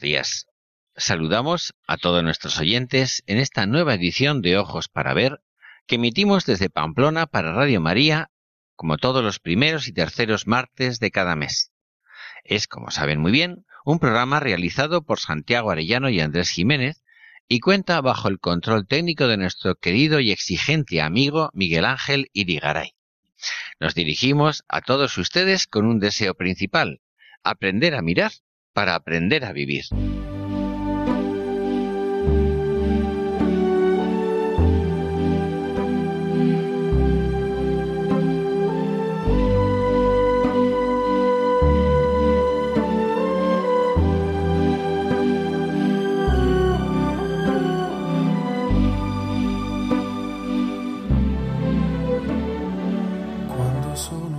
Días. Saludamos a todos nuestros oyentes en esta nueva edición de Ojos para Ver que emitimos desde Pamplona para Radio María como todos los primeros y terceros martes de cada mes. Es, como saben muy bien, un programa realizado por Santiago Arellano y Andrés Jiménez y cuenta bajo el control técnico de nuestro querido y exigente amigo Miguel Ángel Irigaray. Nos dirigimos a todos ustedes con un deseo principal, aprender a mirar para aprender a vivir.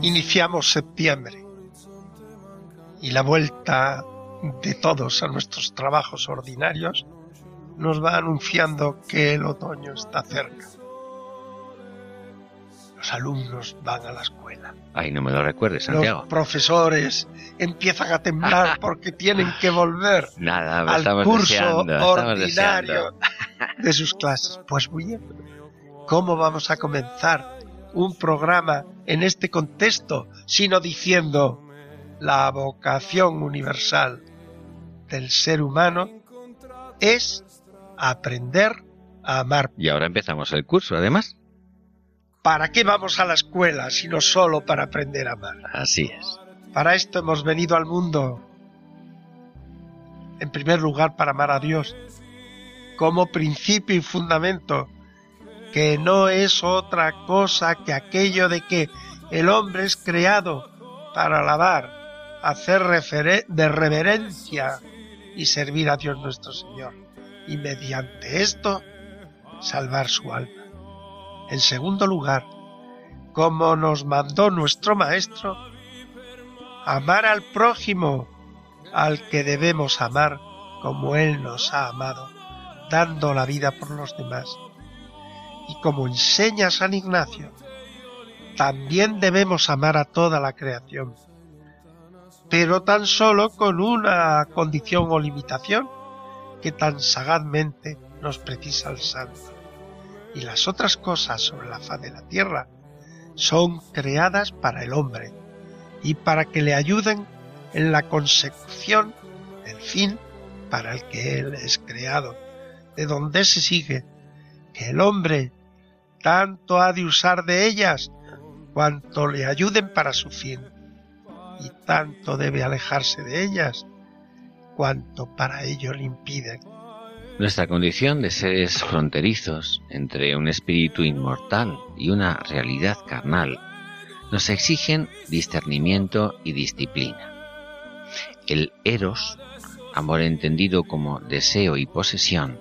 Iniciamos septiembre y la vuelta de todos a nuestros trabajos ordinarios, nos va anunciando que el otoño está cerca. Los alumnos van a la escuela. Ay, no me lo recuerdes, Santiago. Los profesores empiezan a temblar porque tienen que volver Nada, al curso ordinario de sus clases. Pues muy bien. ¿Cómo vamos a comenzar un programa en este contexto sino diciendo la vocación universal del ser humano es aprender a amar. Y ahora empezamos el curso, además. ¿Para qué vamos a la escuela si no solo para aprender a amar? Así es. Para esto hemos venido al mundo. En primer lugar, para amar a Dios, como principio y fundamento, que no es otra cosa que aquello de que el hombre es creado para alabar, hacer de reverencia y servir a Dios nuestro Señor, y mediante esto salvar su alma. En segundo lugar, como nos mandó nuestro Maestro, amar al prójimo, al que debemos amar como Él nos ha amado, dando la vida por los demás. Y como enseña San Ignacio, también debemos amar a toda la creación, pero tan solo con una condición o limitación que tan sagazmente nos precisa el santo. Y las otras cosas sobre la faz de la tierra son creadas para el hombre y para que le ayuden en la consecución del fin para el que él es creado, de donde se sigue que el hombre tanto ha de usar de ellas cuanto le ayuden para su fin y tanto debe alejarse de ellas cuanto para ello le impiden. Nuestra condición de seres fronterizos entre un espíritu inmortal y una realidad carnal nos exigen discernimiento y disciplina. El eros, amor entendido como deseo y posesión,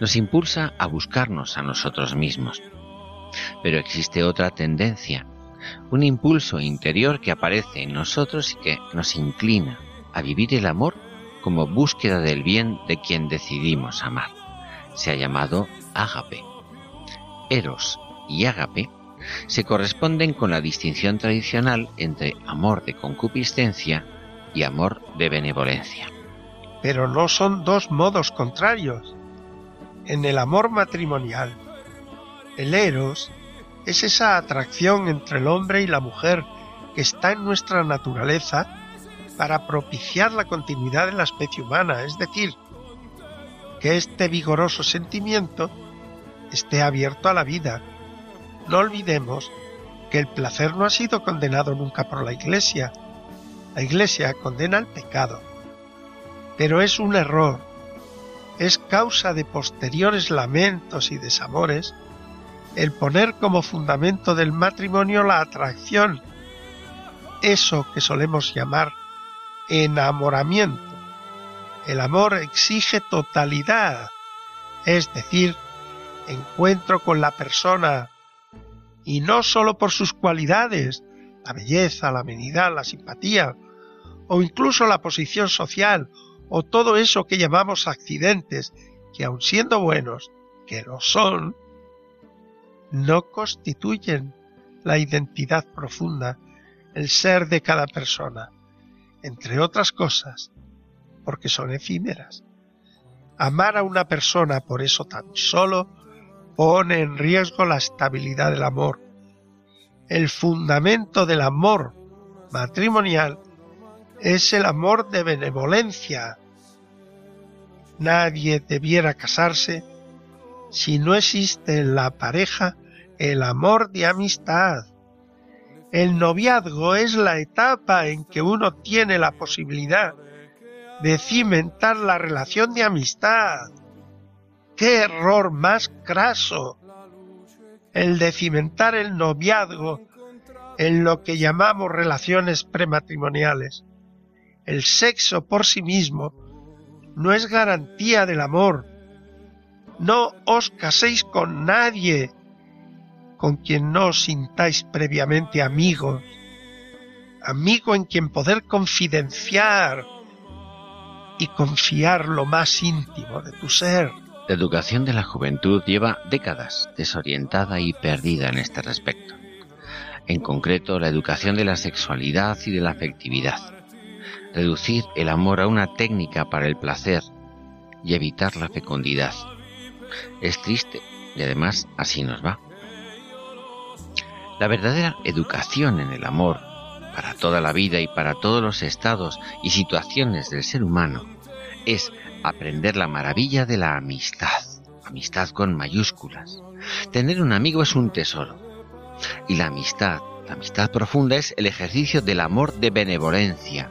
nos impulsa a buscarnos a nosotros mismos. Pero existe otra tendencia un impulso interior que aparece en nosotros y que nos inclina a vivir el amor como búsqueda del bien de quien decidimos amar. Se ha llamado ágape. Eros y ágape se corresponden con la distinción tradicional entre amor de concupiscencia y amor de benevolencia. Pero no son dos modos contrarios. En el amor matrimonial, el eros es esa atracción entre el hombre y la mujer que está en nuestra naturaleza para propiciar la continuidad de la especie humana, es decir, que este vigoroso sentimiento esté abierto a la vida. No olvidemos que el placer no ha sido condenado nunca por la Iglesia. La Iglesia condena el pecado. Pero es un error. Es causa de posteriores lamentos y desamores el poner como fundamento del matrimonio la atracción, eso que solemos llamar enamoramiento. El amor exige totalidad, es decir, encuentro con la persona, y no sólo por sus cualidades, la belleza, la amenidad, la simpatía, o incluso la posición social, o todo eso que llamamos accidentes, que aun siendo buenos, que lo son, no constituyen la identidad profunda, el ser de cada persona, entre otras cosas, porque son efímeras. Amar a una persona por eso tan solo pone en riesgo la estabilidad del amor. El fundamento del amor matrimonial es el amor de benevolencia. Nadie debiera casarse si no existe en la pareja el amor de amistad. El noviazgo es la etapa en que uno tiene la posibilidad de cimentar la relación de amistad. ¡Qué error más craso! El de cimentar el noviazgo en lo que llamamos relaciones prematrimoniales. El sexo por sí mismo no es garantía del amor. No os caséis con nadie con quien no os sintáis previamente amigos, amigo en quien poder confidenciar y confiar lo más íntimo de tu ser. La educación de la juventud lleva décadas desorientada y perdida en este respecto. En concreto, la educación de la sexualidad y de la afectividad. Reducir el amor a una técnica para el placer y evitar la fecundidad. Es triste y además así nos va. La verdadera educación en el amor, para toda la vida y para todos los estados y situaciones del ser humano, es aprender la maravilla de la amistad, amistad con mayúsculas. Tener un amigo es un tesoro. Y la amistad, la amistad profunda es el ejercicio del amor de benevolencia,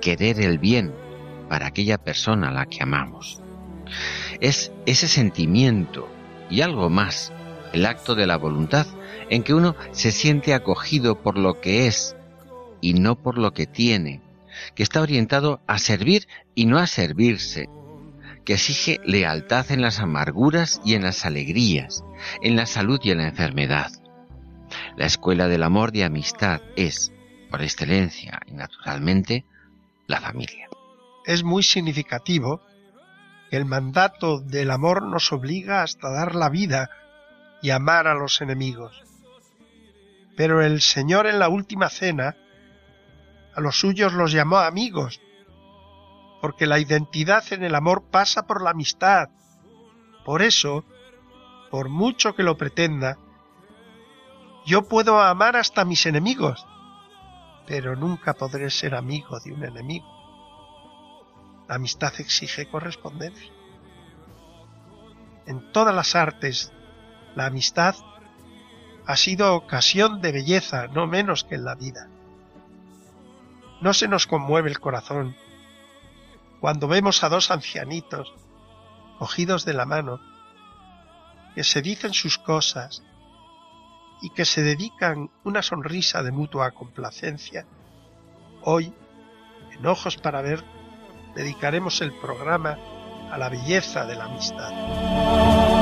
querer el bien para aquella persona a la que amamos. Es ese sentimiento y algo más, el acto de la voluntad en que uno se siente acogido por lo que es y no por lo que tiene, que está orientado a servir y no a servirse, que exige lealtad en las amarguras y en las alegrías, en la salud y en la enfermedad. La escuela del amor y amistad es, por excelencia y naturalmente, la familia. Es muy significativo que el mandato del amor nos obliga hasta dar la vida y amar a los enemigos. Pero el Señor en la última cena a los suyos los llamó amigos, porque la identidad en el amor pasa por la amistad. Por eso, por mucho que lo pretenda, yo puedo amar hasta mis enemigos, pero nunca podré ser amigo de un enemigo. La amistad exige correspondencia. En todas las artes, la amistad ha sido ocasión de belleza, no menos que en la vida. No se nos conmueve el corazón cuando vemos a dos ancianitos cogidos de la mano, que se dicen sus cosas y que se dedican una sonrisa de mutua complacencia. Hoy, en Ojos para Ver, dedicaremos el programa a la belleza de la amistad.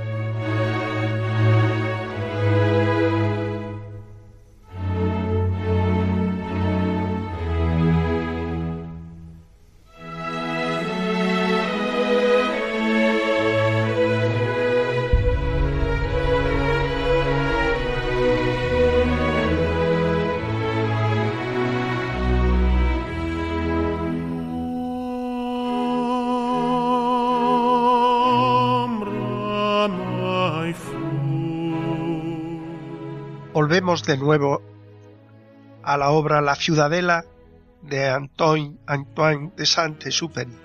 De nuevo a la obra La Ciudadela de Antoine, Antoine de Saint-Exupéry.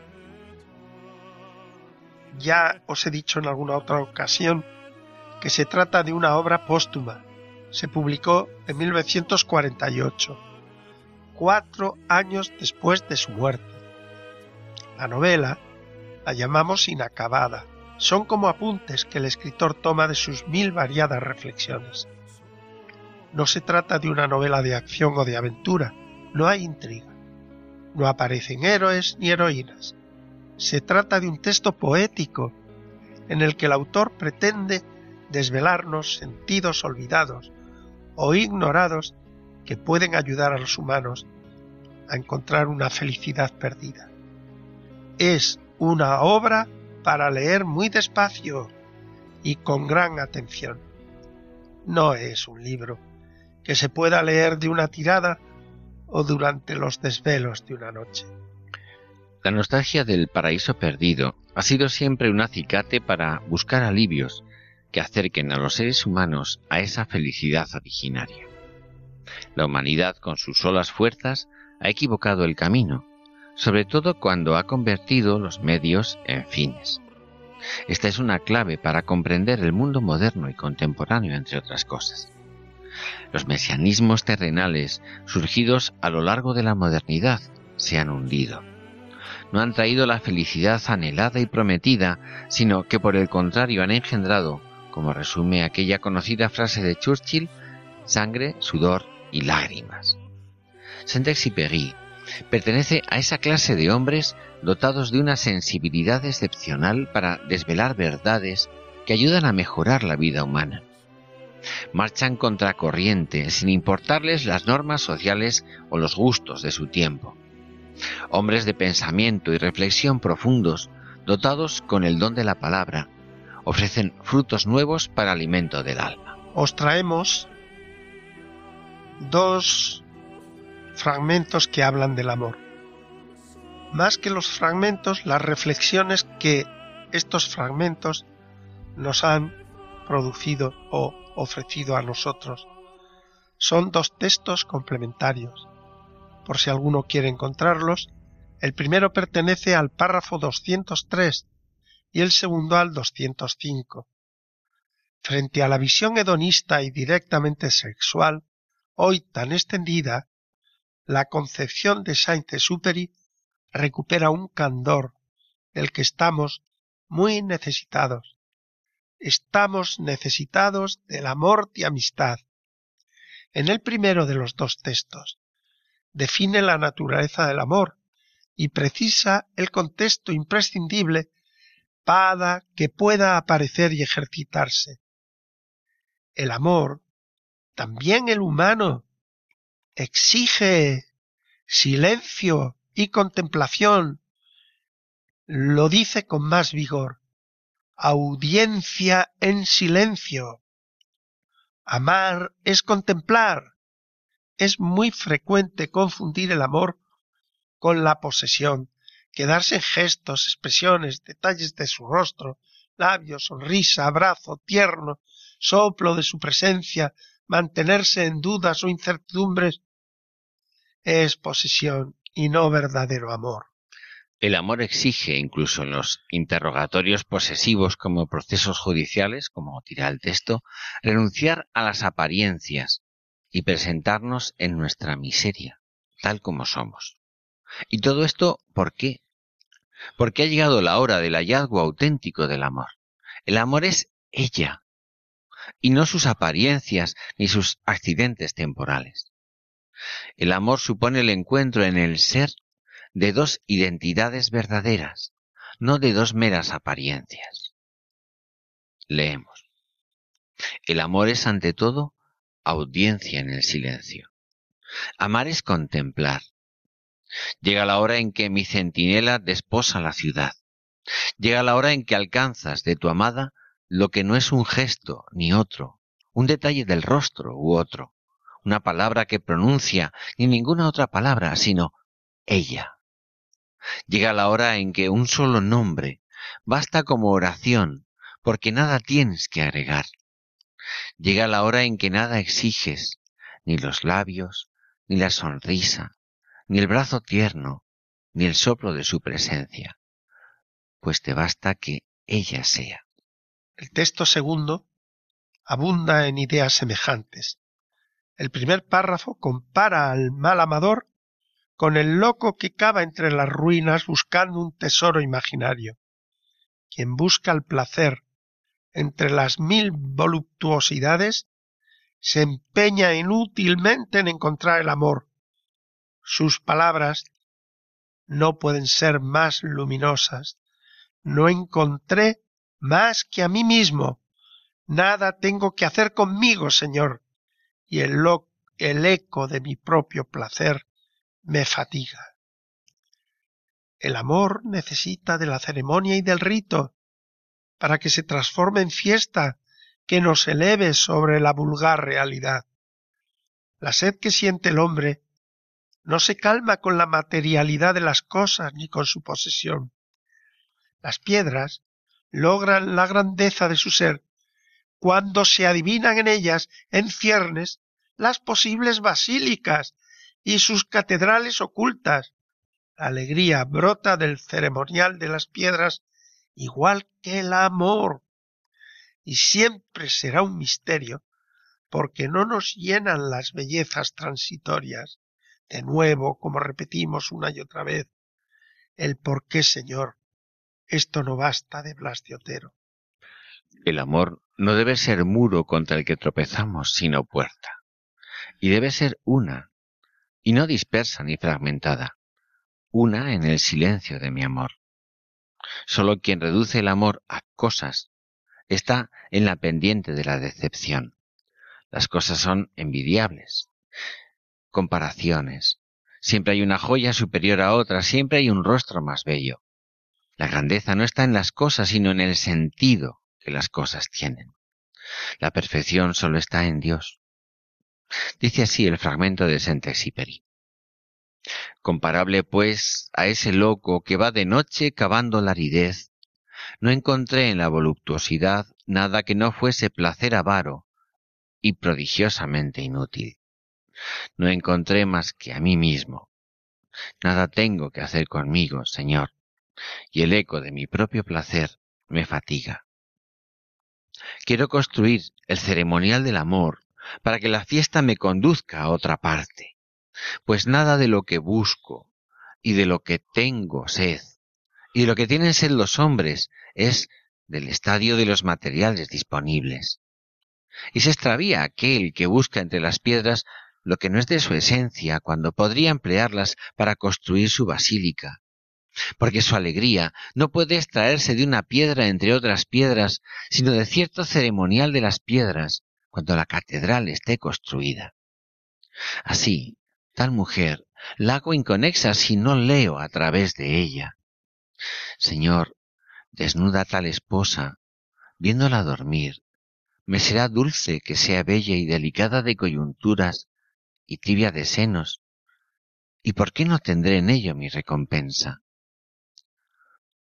Ya os he dicho en alguna otra ocasión que se trata de una obra póstuma. Se publicó en 1948, cuatro años después de su muerte. La novela la llamamos inacabada. Son como apuntes que el escritor toma de sus mil variadas reflexiones. No se trata de una novela de acción o de aventura, no hay intriga. No aparecen héroes ni heroínas. Se trata de un texto poético en el que el autor pretende desvelarnos sentidos olvidados o ignorados que pueden ayudar a los humanos a encontrar una felicidad perdida. Es una obra para leer muy despacio y con gran atención. No es un libro que se pueda leer de una tirada o durante los desvelos de una noche. La nostalgia del paraíso perdido ha sido siempre un acicate para buscar alivios que acerquen a los seres humanos a esa felicidad originaria. La humanidad con sus solas fuerzas ha equivocado el camino, sobre todo cuando ha convertido los medios en fines. Esta es una clave para comprender el mundo moderno y contemporáneo, entre otras cosas. Los mesianismos terrenales surgidos a lo largo de la modernidad se han hundido. No han traído la felicidad anhelada y prometida, sino que por el contrario han engendrado, como resume aquella conocida frase de Churchill, sangre, sudor y lágrimas. Saint-Exupéry pertenece a esa clase de hombres dotados de una sensibilidad excepcional para desvelar verdades que ayudan a mejorar la vida humana marchan contracorriente sin importarles las normas sociales o los gustos de su tiempo. Hombres de pensamiento y reflexión profundos, dotados con el don de la palabra, ofrecen frutos nuevos para alimento del alma. Os traemos dos fragmentos que hablan del amor. Más que los fragmentos, las reflexiones que estos fragmentos nos han producido o ofrecido a nosotros. Son dos textos complementarios. Por si alguno quiere encontrarlos, el primero pertenece al párrafo 203 y el segundo al 205. Frente a la visión hedonista y directamente sexual, hoy tan extendida, la concepción de Saint-Exupéry recupera un candor del que estamos muy necesitados estamos necesitados del amor y amistad. En el primero de los dos textos define la naturaleza del amor y precisa el contexto imprescindible para que pueda aparecer y ejercitarse. El amor, también el humano, exige silencio y contemplación. Lo dice con más vigor audiencia en silencio. Amar es contemplar. Es muy frecuente confundir el amor con la posesión, quedarse en gestos, expresiones, detalles de su rostro, labios, sonrisa, abrazo tierno, soplo de su presencia, mantenerse en dudas o incertidumbres, es posesión y no verdadero amor. El amor exige, incluso en los interrogatorios posesivos como procesos judiciales, como tira el texto, renunciar a las apariencias y presentarnos en nuestra miseria, tal como somos. ¿Y todo esto por qué? Porque ha llegado la hora del hallazgo auténtico del amor. El amor es ella, y no sus apariencias ni sus accidentes temporales. El amor supone el encuentro en el ser de dos identidades verdaderas, no de dos meras apariencias. Leemos. El amor es ante todo audiencia en el silencio. Amar es contemplar. Llega la hora en que mi centinela desposa la ciudad. Llega la hora en que alcanzas de tu amada lo que no es un gesto ni otro, un detalle del rostro u otro, una palabra que pronuncia ni ninguna otra palabra, sino ella. Llega la hora en que un solo nombre basta como oración, porque nada tienes que agregar. Llega la hora en que nada exiges, ni los labios, ni la sonrisa, ni el brazo tierno, ni el soplo de su presencia, pues te basta que ella sea. El texto segundo abunda en ideas semejantes. El primer párrafo compara al mal amador con el loco que cava entre las ruinas buscando un tesoro imaginario. Quien busca el placer entre las mil voluptuosidades se empeña inútilmente en encontrar el amor. Sus palabras no pueden ser más luminosas. No encontré más que a mí mismo. Nada tengo que hacer conmigo, Señor, y el, el eco de mi propio placer me fatiga. El amor necesita de la ceremonia y del rito para que se transforme en fiesta que nos eleve sobre la vulgar realidad. La sed que siente el hombre no se calma con la materialidad de las cosas ni con su posesión. Las piedras logran la grandeza de su ser cuando se adivinan en ellas, en ciernes, las posibles basílicas y sus catedrales ocultas. La alegría brota del ceremonial de las piedras igual que el amor. Y siempre será un misterio, porque no nos llenan las bellezas transitorias. De nuevo, como repetimos una y otra vez, el por qué, Señor, esto no basta de Blas de Otero. El amor no debe ser muro contra el que tropezamos, sino puerta. Y debe ser una, y no dispersa ni fragmentada, una en el silencio de mi amor. Solo quien reduce el amor a cosas está en la pendiente de la decepción. Las cosas son envidiables. Comparaciones. Siempre hay una joya superior a otra, siempre hay un rostro más bello. La grandeza no está en las cosas, sino en el sentido que las cosas tienen. La perfección solo está en Dios. Dice así el fragmento de Saint-Exupéry. Comparable, pues, a ese loco que va de noche cavando la aridez, no encontré en la voluptuosidad nada que no fuese placer avaro y prodigiosamente inútil. No encontré más que a mí mismo. Nada tengo que hacer conmigo, Señor, y el eco de mi propio placer me fatiga. Quiero construir el ceremonial del amor para que la fiesta me conduzca a otra parte, pues nada de lo que busco y de lo que tengo sed. Y lo que tienen sed los hombres es del estadio de los materiales disponibles. Y se extravía aquel que busca entre las piedras lo que no es de su esencia cuando podría emplearlas para construir su basílica, porque su alegría no puede extraerse de una piedra entre otras piedras, sino de cierto ceremonial de las piedras, cuando la catedral esté construida. Así, tal mujer la hago inconexa si no leo a través de ella. Señor, desnuda tal esposa, viéndola dormir, me será dulce que sea bella y delicada de coyunturas y tibia de senos, ¿y por qué no tendré en ello mi recompensa?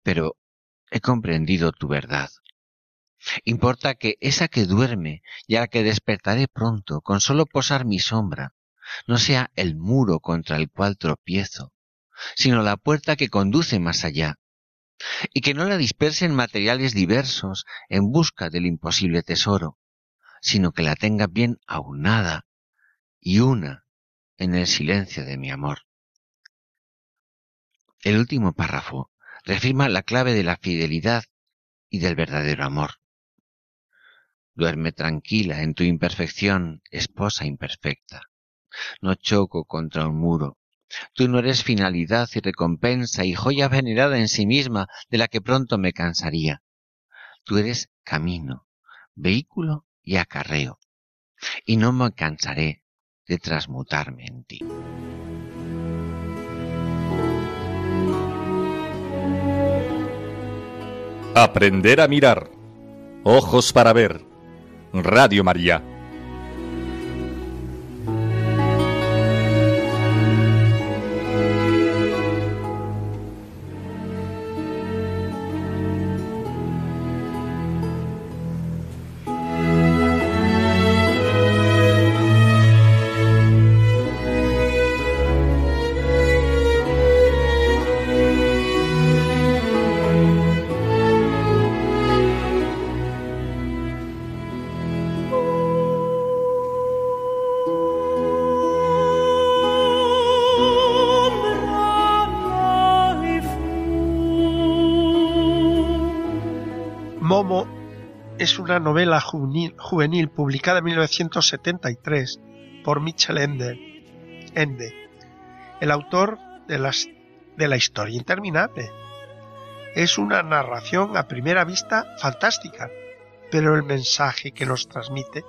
Pero he comprendido tu verdad. Importa que esa que duerme y a la que despertaré pronto con solo posar mi sombra, no sea el muro contra el cual tropiezo, sino la puerta que conduce más allá, y que no la disperse en materiales diversos en busca del imposible tesoro, sino que la tenga bien aunada y una en el silencio de mi amor. El último párrafo reafirma la clave de la fidelidad y del verdadero amor. Duerme tranquila en tu imperfección, esposa imperfecta. No choco contra un muro, Tú no eres finalidad y recompensa y joya venerada en sí misma de la que pronto me cansaría. Tú eres camino, vehículo y acarreo, y no me cansaré de transmutarme en ti. Aprender a mirar. Ojos para ver. Radio María. Es una novela juvenil, publicada en 1973 por Michel Ende, el autor de, de la historia interminable. Es una narración a primera vista fantástica, pero el mensaje que nos transmite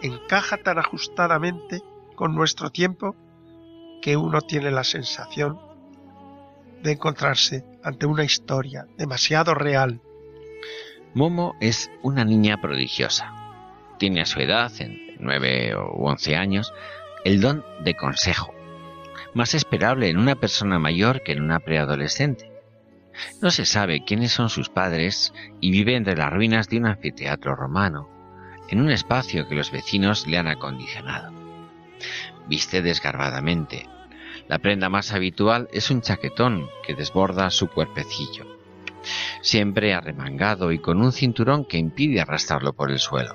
encaja tan ajustadamente con nuestro tiempo que uno tiene la sensación de encontrarse ante una historia demasiado real Momo es una niña prodigiosa. Tiene a su edad, en nueve o once años, el don de consejo, más esperable en una persona mayor que en una preadolescente. No se sabe quiénes son sus padres y vive entre las ruinas de un anfiteatro romano, en un espacio que los vecinos le han acondicionado. Viste desgarbadamente. La prenda más habitual es un chaquetón que desborda su cuerpecillo siempre arremangado y con un cinturón que impide arrastrarlo por el suelo.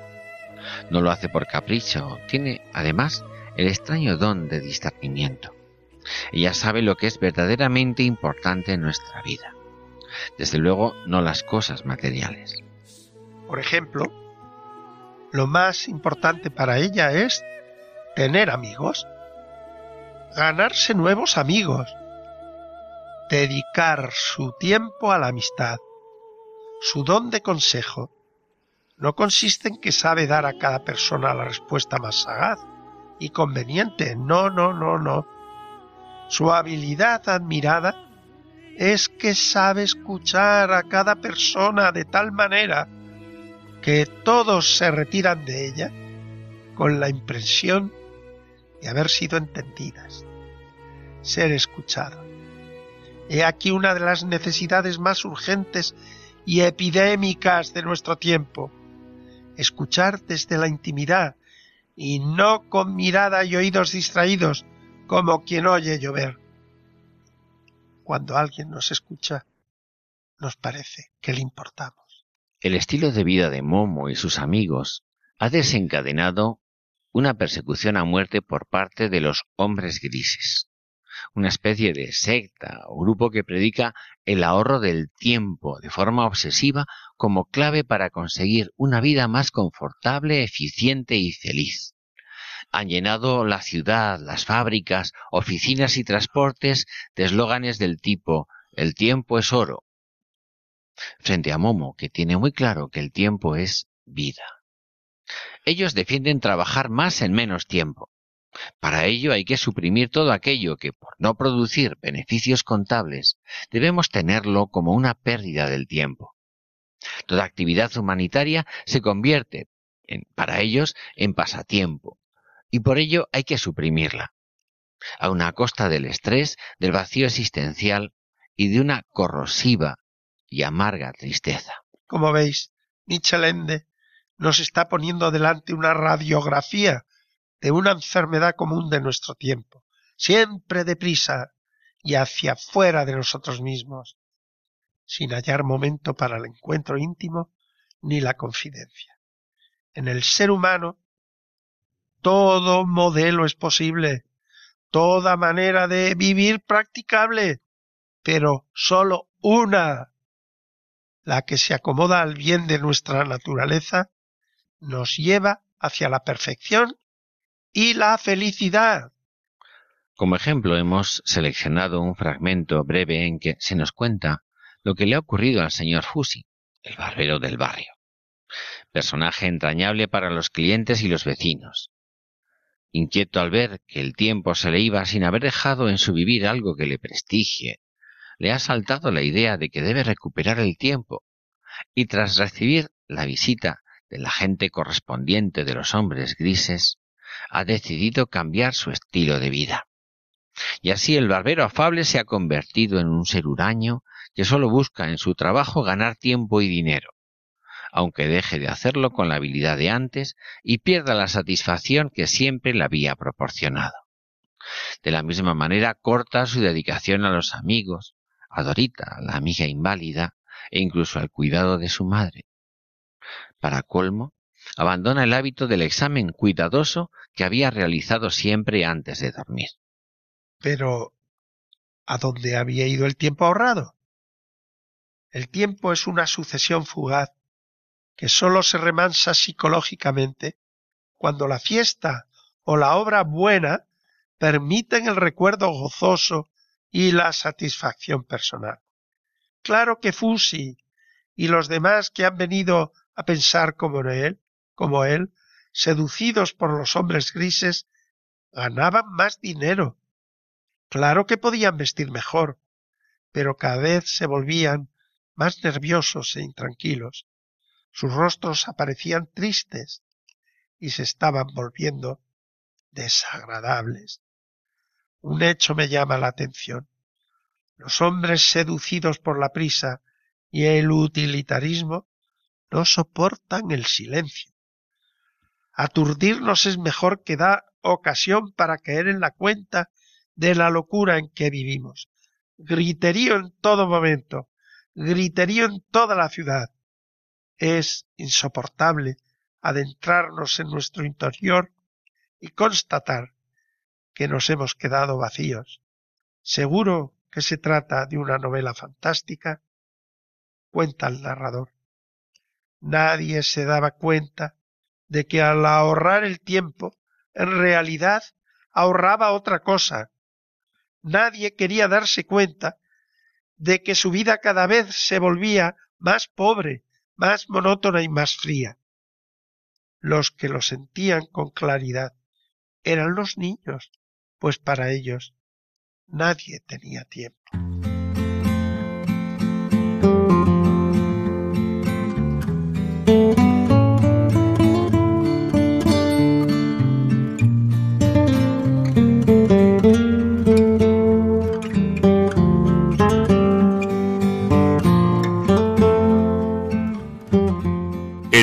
No lo hace por capricho, tiene además el extraño don de discernimiento. Ella sabe lo que es verdaderamente importante en nuestra vida. Desde luego, no las cosas materiales. Por ejemplo, lo más importante para ella es tener amigos, ganarse nuevos amigos, dedicar su tiempo a la amistad. Su don de consejo no consiste en que sabe dar a cada persona la respuesta más sagaz y conveniente. No, no, no, no. Su habilidad admirada es que sabe escuchar a cada persona de tal manera que todos se retiran de ella con la impresión de haber sido entendidas, ser escuchado. He aquí una de las necesidades más urgentes y epidémicas de nuestro tiempo. Escuchar desde la intimidad y no con mirada y oídos distraídos como quien oye llover. Cuando alguien nos escucha, nos parece que le importamos. El estilo de vida de Momo y sus amigos ha desencadenado una persecución a muerte por parte de los hombres grises una especie de secta o grupo que predica el ahorro del tiempo de forma obsesiva como clave para conseguir una vida más confortable, eficiente y feliz. Han llenado la ciudad, las fábricas, oficinas y transportes de eslóganes del tipo el tiempo es oro. Frente a Momo, que tiene muy claro que el tiempo es vida. Ellos defienden trabajar más en menos tiempo, para ello hay que suprimir todo aquello que, por no producir beneficios contables, debemos tenerlo como una pérdida del tiempo. Toda actividad humanitaria se convierte, para ellos, en pasatiempo, y por ello hay que suprimirla, a una costa del estrés, del vacío existencial y de una corrosiva y amarga tristeza. Como veis, Nietzsche nos está poniendo delante una radiografía de una enfermedad común de nuestro tiempo, siempre deprisa y hacia fuera de nosotros mismos, sin hallar momento para el encuentro íntimo ni la confidencia. En el ser humano, todo modelo es posible, toda manera de vivir practicable, pero sólo una, la que se acomoda al bien de nuestra naturaleza, nos lleva hacia la perfección y la felicidad. Como ejemplo hemos seleccionado un fragmento breve en que se nos cuenta lo que le ha ocurrido al señor Fusi, el barbero del barrio. Personaje entrañable para los clientes y los vecinos. Inquieto al ver que el tiempo se le iba sin haber dejado en su vivir algo que le prestigie, le ha saltado la idea de que debe recuperar el tiempo, y tras recibir la visita del agente correspondiente de los hombres grises, ha decidido cambiar su estilo de vida. Y así el barbero afable se ha convertido en un ser huraño que solo busca en su trabajo ganar tiempo y dinero, aunque deje de hacerlo con la habilidad de antes y pierda la satisfacción que siempre le había proporcionado. De la misma manera corta su dedicación a los amigos, a Dorita, la amiga inválida, e incluso al cuidado de su madre. Para colmo, abandona el hábito del examen cuidadoso que había realizado siempre antes de dormir. Pero, ¿a dónde había ido el tiempo ahorrado? El tiempo es una sucesión fugaz que sólo se remansa psicológicamente cuando la fiesta o la obra buena permiten el recuerdo gozoso y la satisfacción personal. Claro que Fusi y los demás que han venido a pensar como él, como él, seducidos por los hombres grises, ganaban más dinero. Claro que podían vestir mejor, pero cada vez se volvían más nerviosos e intranquilos. Sus rostros aparecían tristes y se estaban volviendo desagradables. Un hecho me llama la atención. Los hombres seducidos por la prisa y el utilitarismo no soportan el silencio. Aturdirnos es mejor que dar ocasión para caer en la cuenta de la locura en que vivimos. Griterío en todo momento, griterío en toda la ciudad. Es insoportable adentrarnos en nuestro interior y constatar que nos hemos quedado vacíos. Seguro que se trata de una novela fantástica, cuenta el narrador. Nadie se daba cuenta de que al ahorrar el tiempo, en realidad ahorraba otra cosa. Nadie quería darse cuenta de que su vida cada vez se volvía más pobre, más monótona y más fría. Los que lo sentían con claridad eran los niños, pues para ellos Nadie tenía tiempo.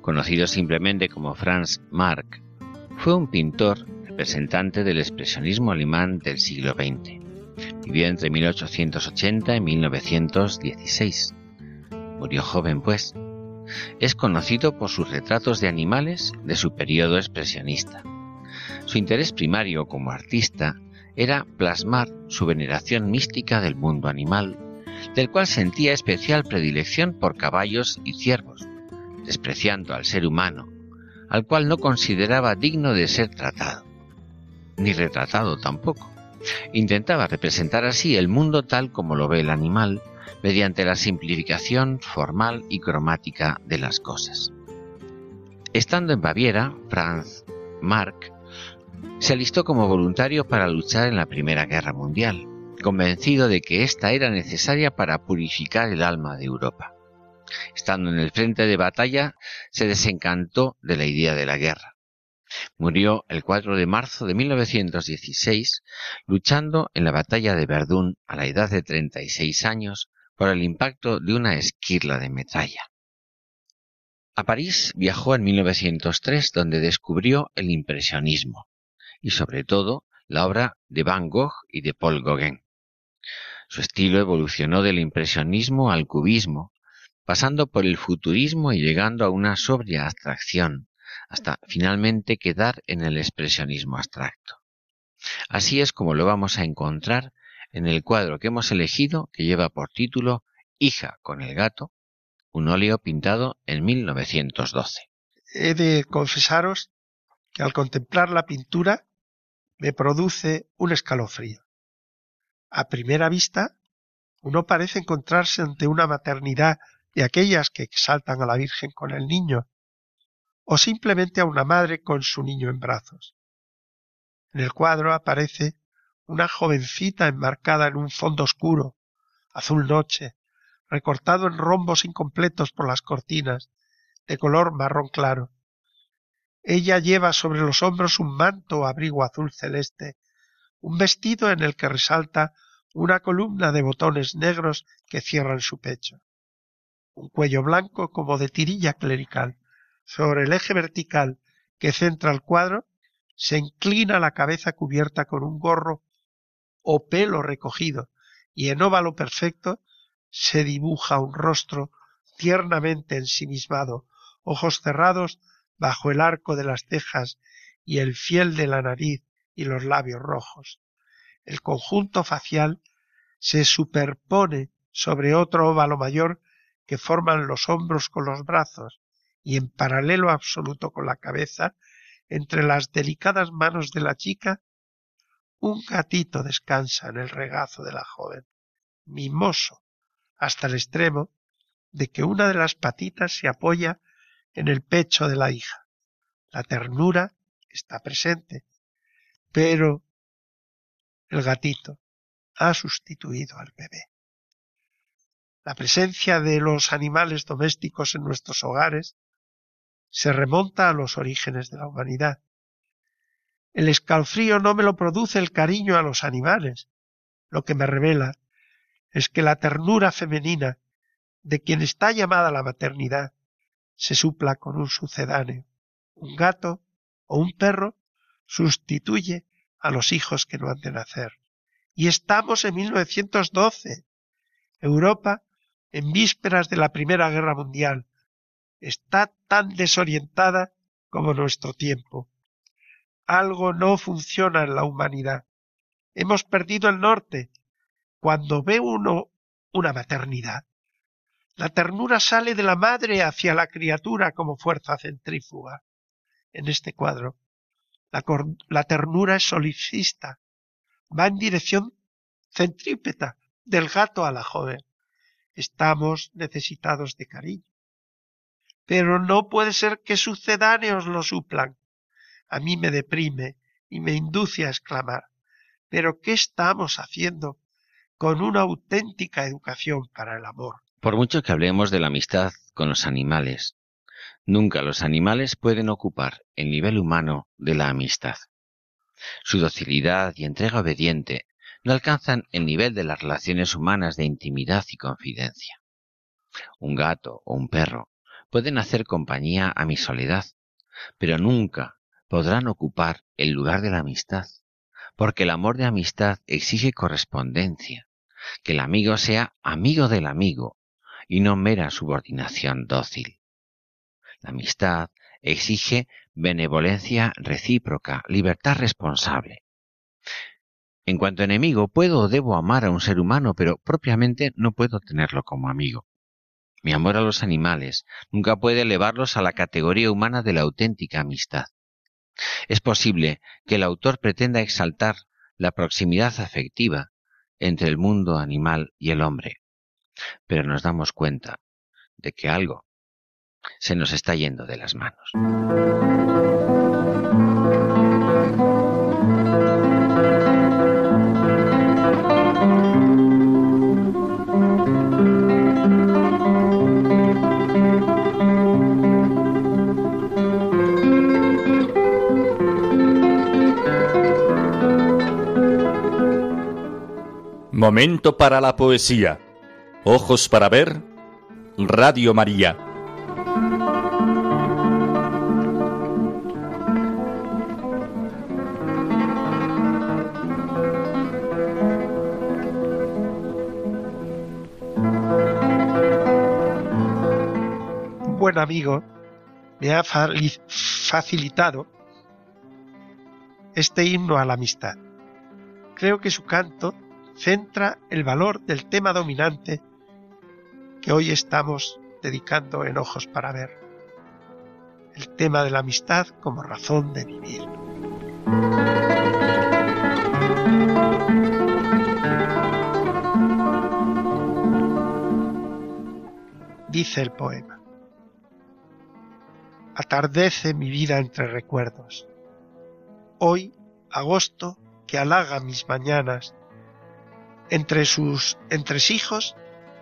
Conocido simplemente como Franz Mark, fue un pintor representante del expresionismo alemán del siglo XX. Vivió entre 1880 y 1916. Murió joven, pues. Es conocido por sus retratos de animales de su periodo expresionista. Su interés primario como artista era plasmar su veneración mística del mundo animal del cual sentía especial predilección por caballos y ciervos, despreciando al ser humano, al cual no consideraba digno de ser tratado, ni retratado tampoco. Intentaba representar así el mundo tal como lo ve el animal, mediante la simplificación formal y cromática de las cosas. Estando en Baviera, Franz Marc se alistó como voluntario para luchar en la Primera Guerra Mundial convencido de que ésta era necesaria para purificar el alma de Europa. Estando en el frente de batalla, se desencantó de la idea de la guerra. Murió el 4 de marzo de 1916 luchando en la batalla de Verdún a la edad de 36 años por el impacto de una esquirla de metralla. A París viajó en 1903 donde descubrió el impresionismo y sobre todo la obra de Van Gogh y de Paul Gauguin. Su estilo evolucionó del impresionismo al cubismo, pasando por el futurismo y llegando a una sobria abstracción, hasta finalmente quedar en el expresionismo abstracto. Así es como lo vamos a encontrar en el cuadro que hemos elegido, que lleva por título Hija con el gato, un óleo pintado en 1912. He de confesaros que al contemplar la pintura me produce un escalofrío. A primera vista, uno parece encontrarse ante una maternidad de aquellas que exaltan a la Virgen con el niño, o simplemente a una madre con su niño en brazos. En el cuadro aparece una jovencita enmarcada en un fondo oscuro, azul noche, recortado en rombos incompletos por las cortinas, de color marrón claro. Ella lleva sobre los hombros un manto o abrigo azul celeste, un vestido en el que resalta una columna de botones negros que cierran su pecho. Un cuello blanco como de tirilla clerical. Sobre el eje vertical que centra el cuadro se inclina la cabeza cubierta con un gorro o pelo recogido, y en óvalo perfecto se dibuja un rostro tiernamente ensimismado, ojos cerrados bajo el arco de las cejas y el fiel de la nariz y los labios rojos. El conjunto facial se superpone sobre otro óvalo mayor que forman los hombros con los brazos y en paralelo absoluto con la cabeza, entre las delicadas manos de la chica, un gatito descansa en el regazo de la joven, mimoso, hasta el extremo de que una de las patitas se apoya en el pecho de la hija. La ternura está presente, pero el gatito ha sustituido al bebé. La presencia de los animales domésticos en nuestros hogares se remonta a los orígenes de la humanidad. El escalofrío no me lo produce el cariño a los animales, lo que me revela es que la ternura femenina de quien está llamada la maternidad se supla con un sucedáneo. Un gato o un perro sustituye a los hijos que no han de nacer. Y estamos en 1912. Europa, en vísperas de la Primera Guerra Mundial, está tan desorientada como nuestro tiempo. Algo no funciona en la humanidad. Hemos perdido el norte, cuando ve uno una maternidad, la ternura sale de la madre hacia la criatura como fuerza centrífuga. En este cuadro, la, ternura es solicista, va en dirección centrípeta del gato a la joven. Estamos necesitados de cariño. Pero no puede ser que sucedáneos lo suplan. A mí me deprime y me induce a exclamar. Pero ¿qué estamos haciendo con una auténtica educación para el amor. Por mucho que hablemos de la amistad con los animales, nunca los animales pueden ocupar el nivel humano de la amistad. Su docilidad y entrega obediente no alcanzan el nivel de las relaciones humanas de intimidad y confidencia. Un gato o un perro pueden hacer compañía a mi soledad, pero nunca podrán ocupar el lugar de la amistad, porque el amor de amistad exige correspondencia, que el amigo sea amigo del amigo y no mera subordinación dócil. La amistad exige benevolencia recíproca, libertad responsable. En cuanto enemigo, puedo o debo amar a un ser humano, pero propiamente no puedo tenerlo como amigo. Mi amor a los animales nunca puede elevarlos a la categoría humana de la auténtica amistad. Es posible que el autor pretenda exaltar la proximidad afectiva entre el mundo animal y el hombre. Pero nos damos cuenta de que algo se nos está yendo de las manos. Momento para la poesía. Ojos para ver, Radio María. Buen amigo me ha facilitado este himno a la amistad. Creo que su canto centra el valor del tema dominante que hoy estamos dedicando en Ojos para Ver. El tema de la amistad como razón de vivir. Dice el poema. Atardece mi vida entre recuerdos. Hoy, agosto, que halaga mis mañanas, entre sus entresijos,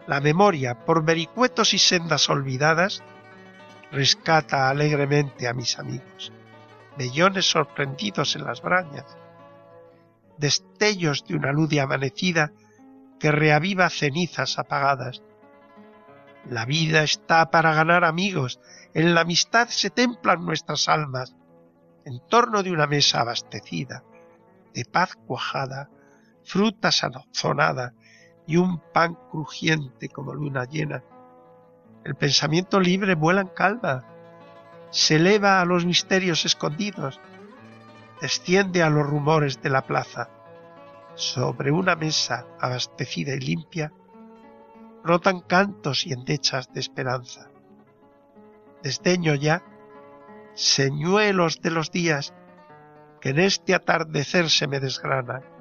la memoria, por vericuetos y sendas olvidadas, rescata alegremente a mis amigos, vellones sorprendidos en las brañas, destellos de una luz de amanecida que reaviva cenizas apagadas. La vida está para ganar amigos, en la amistad se templan nuestras almas, en torno de una mesa abastecida, de paz cuajada, fruta sazonada y un pan crujiente como luna llena. El pensamiento libre vuela en calma, se eleva a los misterios escondidos, desciende a los rumores de la plaza. Sobre una mesa abastecida y limpia, brotan cantos y endechas de esperanza. Desdeño ya señuelos de los días que en este atardecer se me desgranan.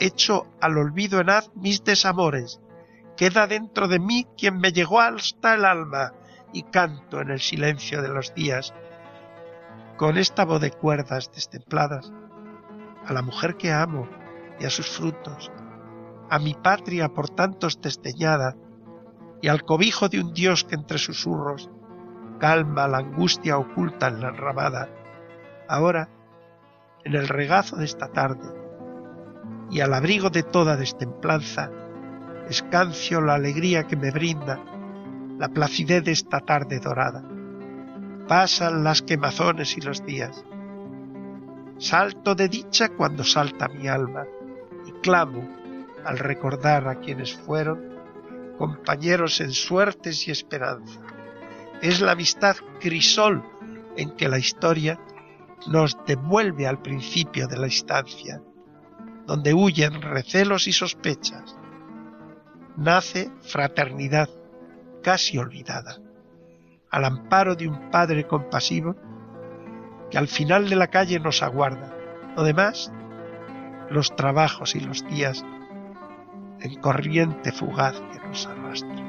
Echo al olvido en haz mis desamores, queda dentro de mí quien me llegó hasta el alma y canto en el silencio de los días, con esta voz de cuerdas destempladas, a la mujer que amo y a sus frutos, a mi patria por tantos desdeñada, y al cobijo de un Dios que entre susurros calma la angustia oculta en la enramada. Ahora, en el regazo de esta tarde, y al abrigo de toda destemplanza, escancio la alegría que me brinda la placidez de esta tarde dorada. Pasan las quemazones y los días. Salto de dicha cuando salta mi alma y clamo al recordar a quienes fueron compañeros en suertes y esperanza. Es la amistad crisol en que la historia nos devuelve al principio de la instancia, donde huyen recelos y sospechas. Nace fraternidad casi olvidada, al amparo de un Padre compasivo que al final de la calle nos aguarda. Lo demás, los trabajos y los días en corriente fugaz que nos arrastra.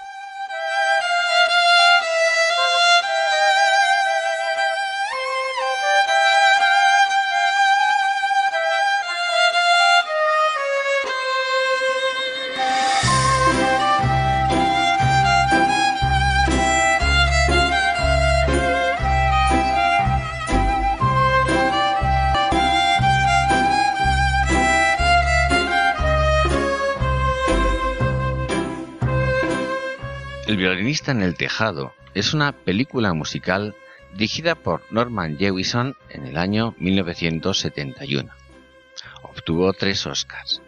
En el tejado es una película musical dirigida por Norman Jewison en el año 1971. Obtuvo tres Oscars.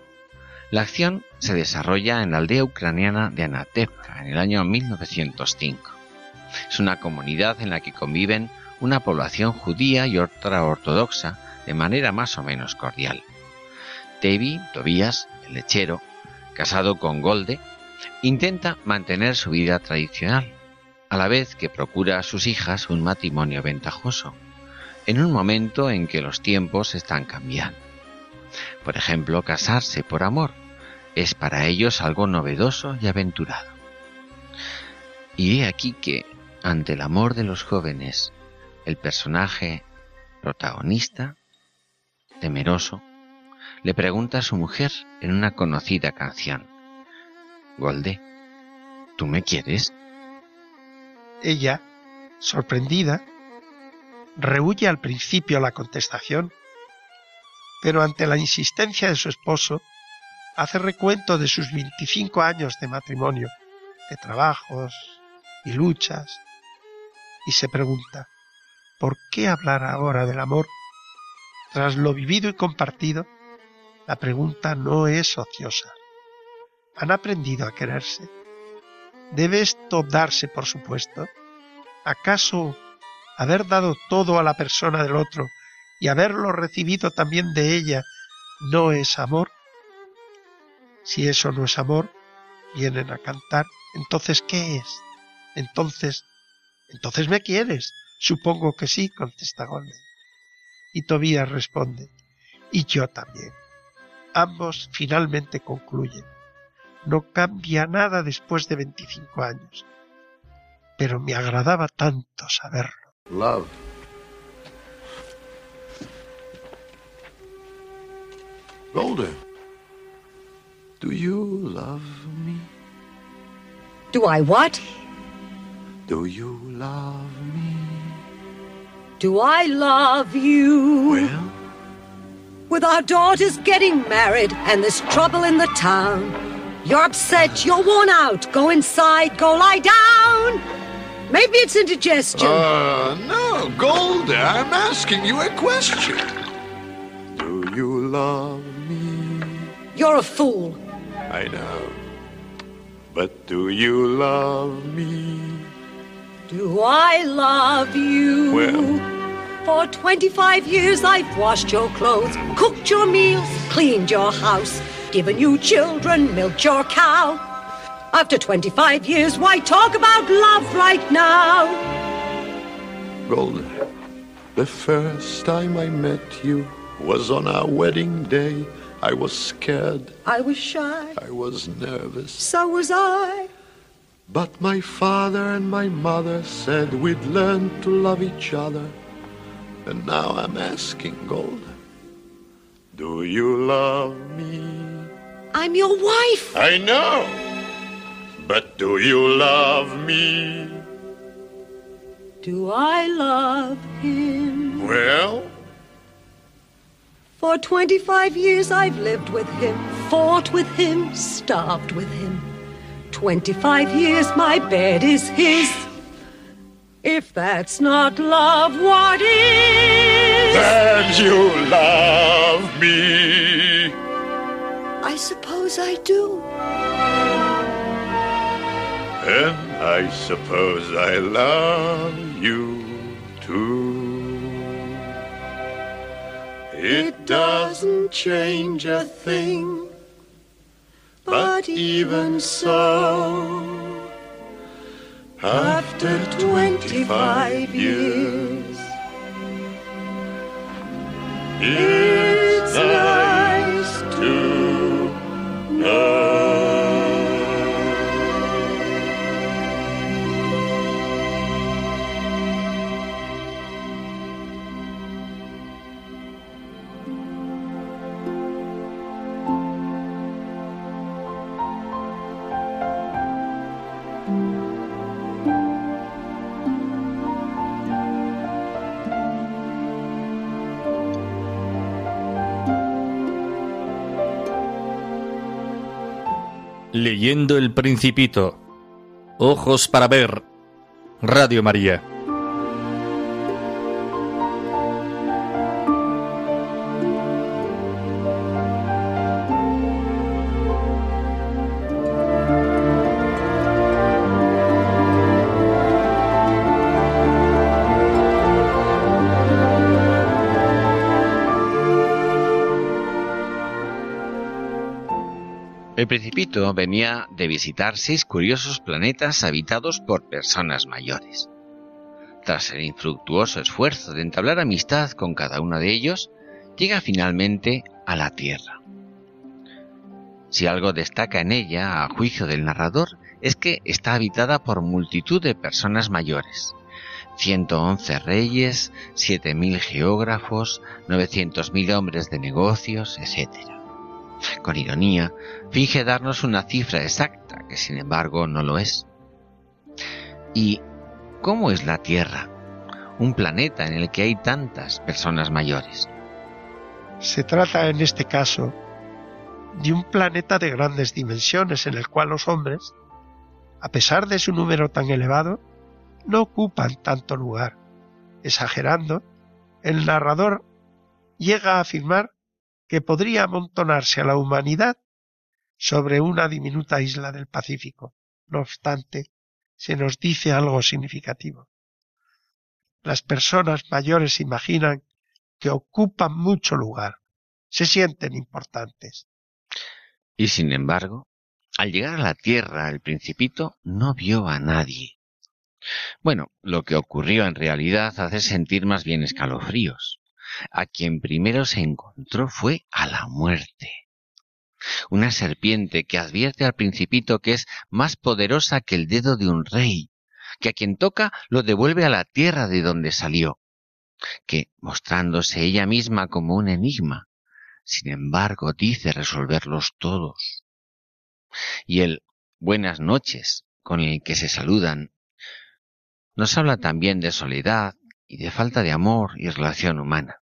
La acción se desarrolla en la aldea ucraniana de Anatevka en el año 1905. Es una comunidad en la que conviven una población judía y otra ortodoxa de manera más o menos cordial. Tevi, Tobías, el lechero, casado con Golde, intenta mantener su vida tradicional, a la vez que procura a sus hijas un matrimonio ventajoso, en un momento en que los tiempos están cambiando. Por ejemplo, casarse por amor es para ellos algo novedoso y aventurado. Y he aquí que, ante el amor de los jóvenes, el personaje protagonista, temeroso, le pregunta a su mujer en una conocida canción, Golde, ¿tú me quieres? Ella, sorprendida, rehuye al principio la contestación, pero ante la insistencia de su esposo, hace recuento de sus 25 años de matrimonio, de trabajos y luchas, y se pregunta, ¿por qué hablar ahora del amor? Tras lo vivido y compartido, la pregunta no es ociosa. ¿Han aprendido a quererse? ¿Debe esto darse por supuesto? ¿Acaso haber dado todo a la persona del otro y haberlo recibido también de ella no es amor? Si eso no es amor, vienen a cantar, entonces ¿qué es? Entonces, entonces me quieres. Supongo que sí, contesta Golden. Y Tobías responde, y yo también. Ambos finalmente concluyen. No cambia nada después de 25 años. Pero me agradaba tanto saberlo. Love. Golden. Do you love me? Do I what? Do you love me? Do I love you? Well, With our daughters getting married and this trouble in the town. You're upset, you're worn out. Go inside, go lie down. Maybe it's indigestion. uh, no, Golden, I'm asking you a question. Do you love me? You're a fool. I know. But do you love me? Do I love you? Well- For 25 years I've washed your clothes, cooked your meals, cleaned your house, given you children, milked your cow. After 25 years, why talk about love right now? Golden, the first time I met you was on our wedding day. I was scared. I was shy, I was nervous. so was I. But my father and my mother said we'd learn to love each other. And now I'm asking, Golden, do you love me? I'm your wife. I know. But do you love me? Do I love him? Well, For 25 years I've lived with him, fought with him, starved with him. 25 years my bed is his. If that's not love, what is? and you love me. I suppose I do. And I suppose I love you too. It doesn't change a thing, but even so, after 25 years, it's love. Leyendo el Principito. Ojos para ver. Radio María. El principito venía de visitar seis curiosos planetas habitados por personas mayores. Tras el infructuoso esfuerzo de entablar amistad con cada uno de ellos, llega finalmente a la Tierra. Si algo destaca en ella, a juicio del narrador, es que está habitada por multitud de personas mayores. 111 reyes, 7.000 geógrafos, 900.000 hombres de negocios, etc. Con ironía, finge darnos una cifra exacta, que sin embargo no lo es. ¿Y cómo es la Tierra? Un planeta en el que hay tantas personas mayores. Se trata en este caso de un planeta de grandes dimensiones en el cual los hombres, a pesar de su número tan elevado, no ocupan tanto lugar. Exagerando, el narrador llega a afirmar que podría amontonarse a la humanidad sobre una diminuta isla del Pacífico. No obstante, se nos dice algo significativo. Las personas mayores imaginan que ocupan mucho lugar, se sienten importantes. Y sin embargo, al llegar a la Tierra, el principito no vio a nadie. Bueno, lo que ocurrió en realidad hace sentir más bien escalofríos. A quien primero se encontró fue a la muerte. Una serpiente que advierte al principito que es más poderosa que el dedo de un rey, que a quien toca lo devuelve a la tierra de donde salió, que, mostrándose ella misma como un enigma, sin embargo dice resolverlos todos. Y el buenas noches con el que se saludan nos habla también de soledad y de falta de amor y relación humana.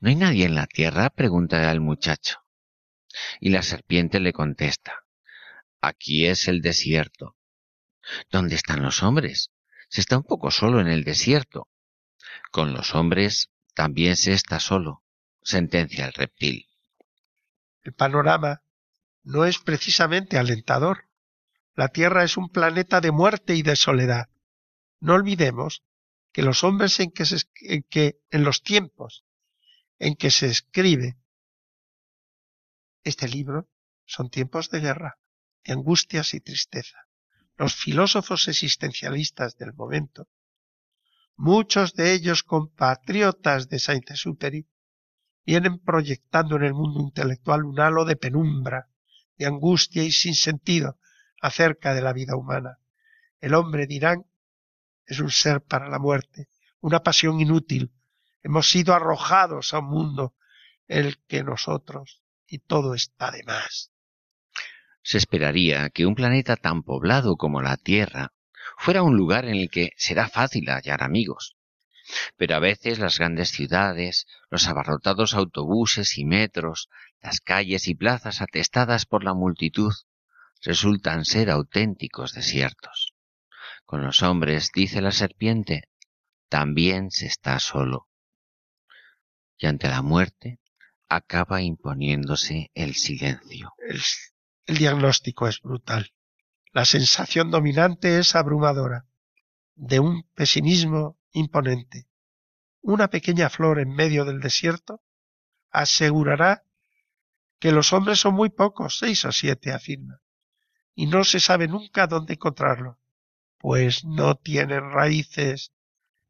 ¿No hay nadie en la tierra? pregunta el muchacho. Y la serpiente le contesta, aquí es el desierto. ¿Dónde están los hombres? Se está un poco solo en el desierto. Con los hombres también se está solo, sentencia el reptil. El panorama no es precisamente alentador. La Tierra es un planeta de muerte y de soledad. No olvidemos que los hombres en que, se, en, que en los tiempos en que se escribe este libro son tiempos de guerra, de angustias y tristeza. Los filósofos existencialistas del momento, muchos de ellos compatriotas de Saint-Exupéry, vienen proyectando en el mundo intelectual un halo de penumbra, de angustia y sin sentido acerca de la vida humana. El hombre, dirán, es un ser para la muerte, una pasión inútil. Hemos sido arrojados a un mundo el que nosotros y todo está de más. Se esperaría que un planeta tan poblado como la Tierra fuera un lugar en el que será fácil hallar amigos. Pero a veces las grandes ciudades, los abarrotados autobuses y metros, las calles y plazas atestadas por la multitud, resultan ser auténticos desiertos. Con los hombres, dice la serpiente, también se está solo. Y ante la muerte acaba imponiéndose el silencio. El, el diagnóstico es brutal. La sensación dominante es abrumadora, de un pesimismo imponente. Una pequeña flor en medio del desierto asegurará que los hombres son muy pocos, seis o siete, afirma y no se sabe nunca dónde encontrarlo, pues no tienen raíces,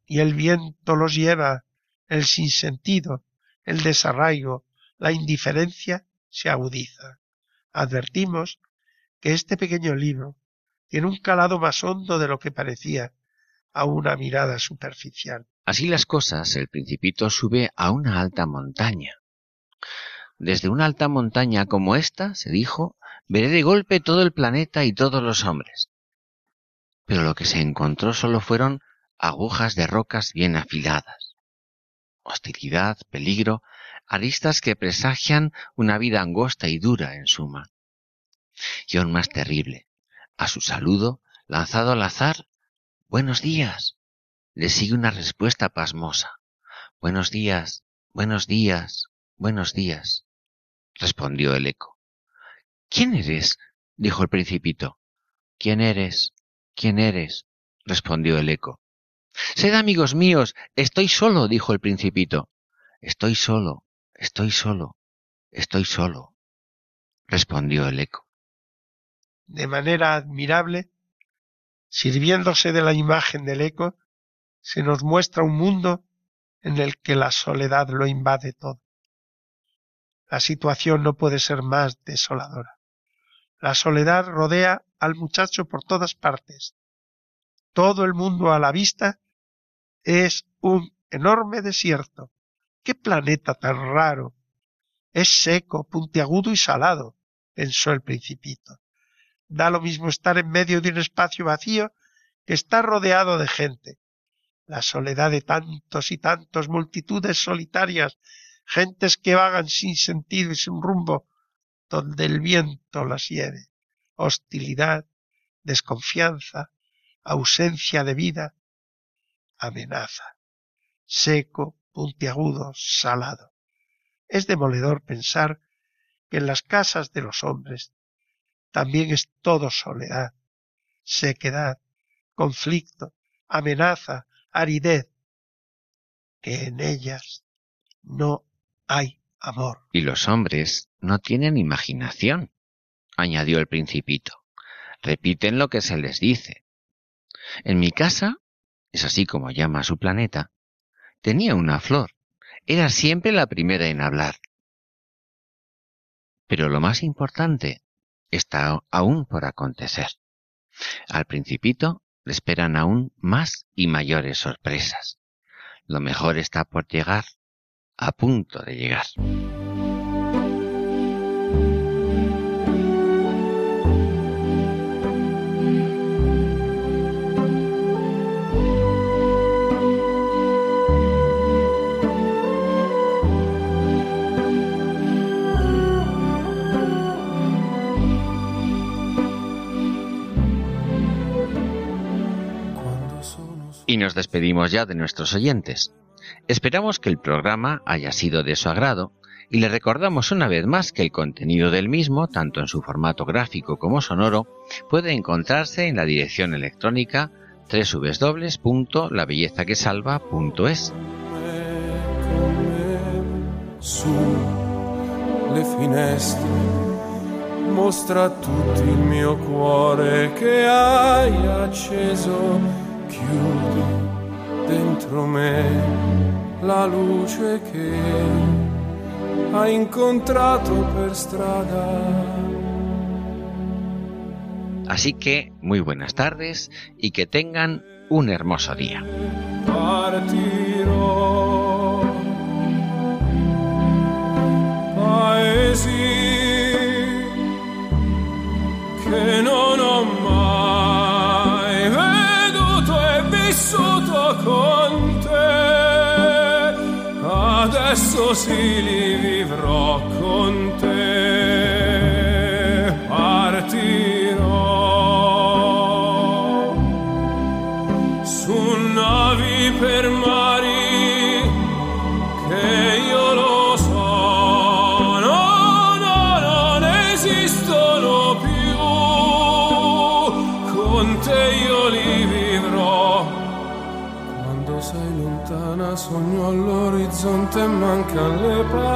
y el viento los lleva, el sinsentido, el desarraigo, la indiferencia se agudiza. Advertimos que este pequeño libro tiene un calado más hondo de lo que parecía a una mirada superficial. Así las cosas, el principito sube a una alta montaña. Desde una alta montaña como esta, se dijo, veré de golpe todo el planeta y todos los hombres. Pero lo que se encontró solo fueron agujas de rocas bien afiladas. Hostilidad, peligro, aristas que presagian una vida angosta y dura en suma. Y aún más terrible, a su saludo, lanzado al azar, Buenos días. Le sigue una respuesta pasmosa. Buenos días, buenos días, buenos días, respondió el eco. ¿Quién eres? dijo el principito. ¿Quién eres? ¿Quién eres? respondió el eco. Sed amigos míos, estoy solo, dijo el principito. Estoy solo, estoy solo, estoy solo, respondió el eco. De manera admirable, sirviéndose de la imagen del eco, se nos muestra un mundo en el que la soledad lo invade todo. La situación no puede ser más desoladora. La soledad rodea al muchacho por todas partes. Todo el mundo a la vista es un enorme desierto. ¡Qué planeta tan raro! Es seco, puntiagudo y salado, pensó el principito. Da lo mismo estar en medio de un espacio vacío que estar rodeado de gente. La soledad de tantos y tantos multitudes solitarias, gentes que vagan sin sentido y sin rumbo, donde el viento las lleve. Hostilidad, desconfianza, ausencia de vida, amenaza. Seco, puntiagudo, salado. Es demoledor pensar que en las casas de los hombres también es todo soledad, sequedad, conflicto, amenaza, aridez, que en ellas no hay amor. Y los hombres no tienen imaginación, añadió el principito. Repiten lo que se les dice. En mi casa, es así como llama su planeta, tenía una flor. Era siempre la primera en hablar. Pero lo más importante está aún por acontecer. Al principito le esperan aún más y mayores sorpresas. Lo mejor está por llegar, a punto de llegar. Y nos despedimos ya de nuestros oyentes. Esperamos que el programa haya sido de su agrado y le recordamos una vez más que el contenido del mismo, tanto en su formato gráfico como sonoro, puede encontrarse en la dirección electrónica www.labellezaquesalva.es. le finestre mostra il mio cuore che hai acceso chiudi dentro me la luce che hai incontrato per strada. Así que muy buenas tardes y que tengan un hermoso día. Partirò, paesi che non Adesso sì li vivrò con te. All'orizzonte e mancano le parole.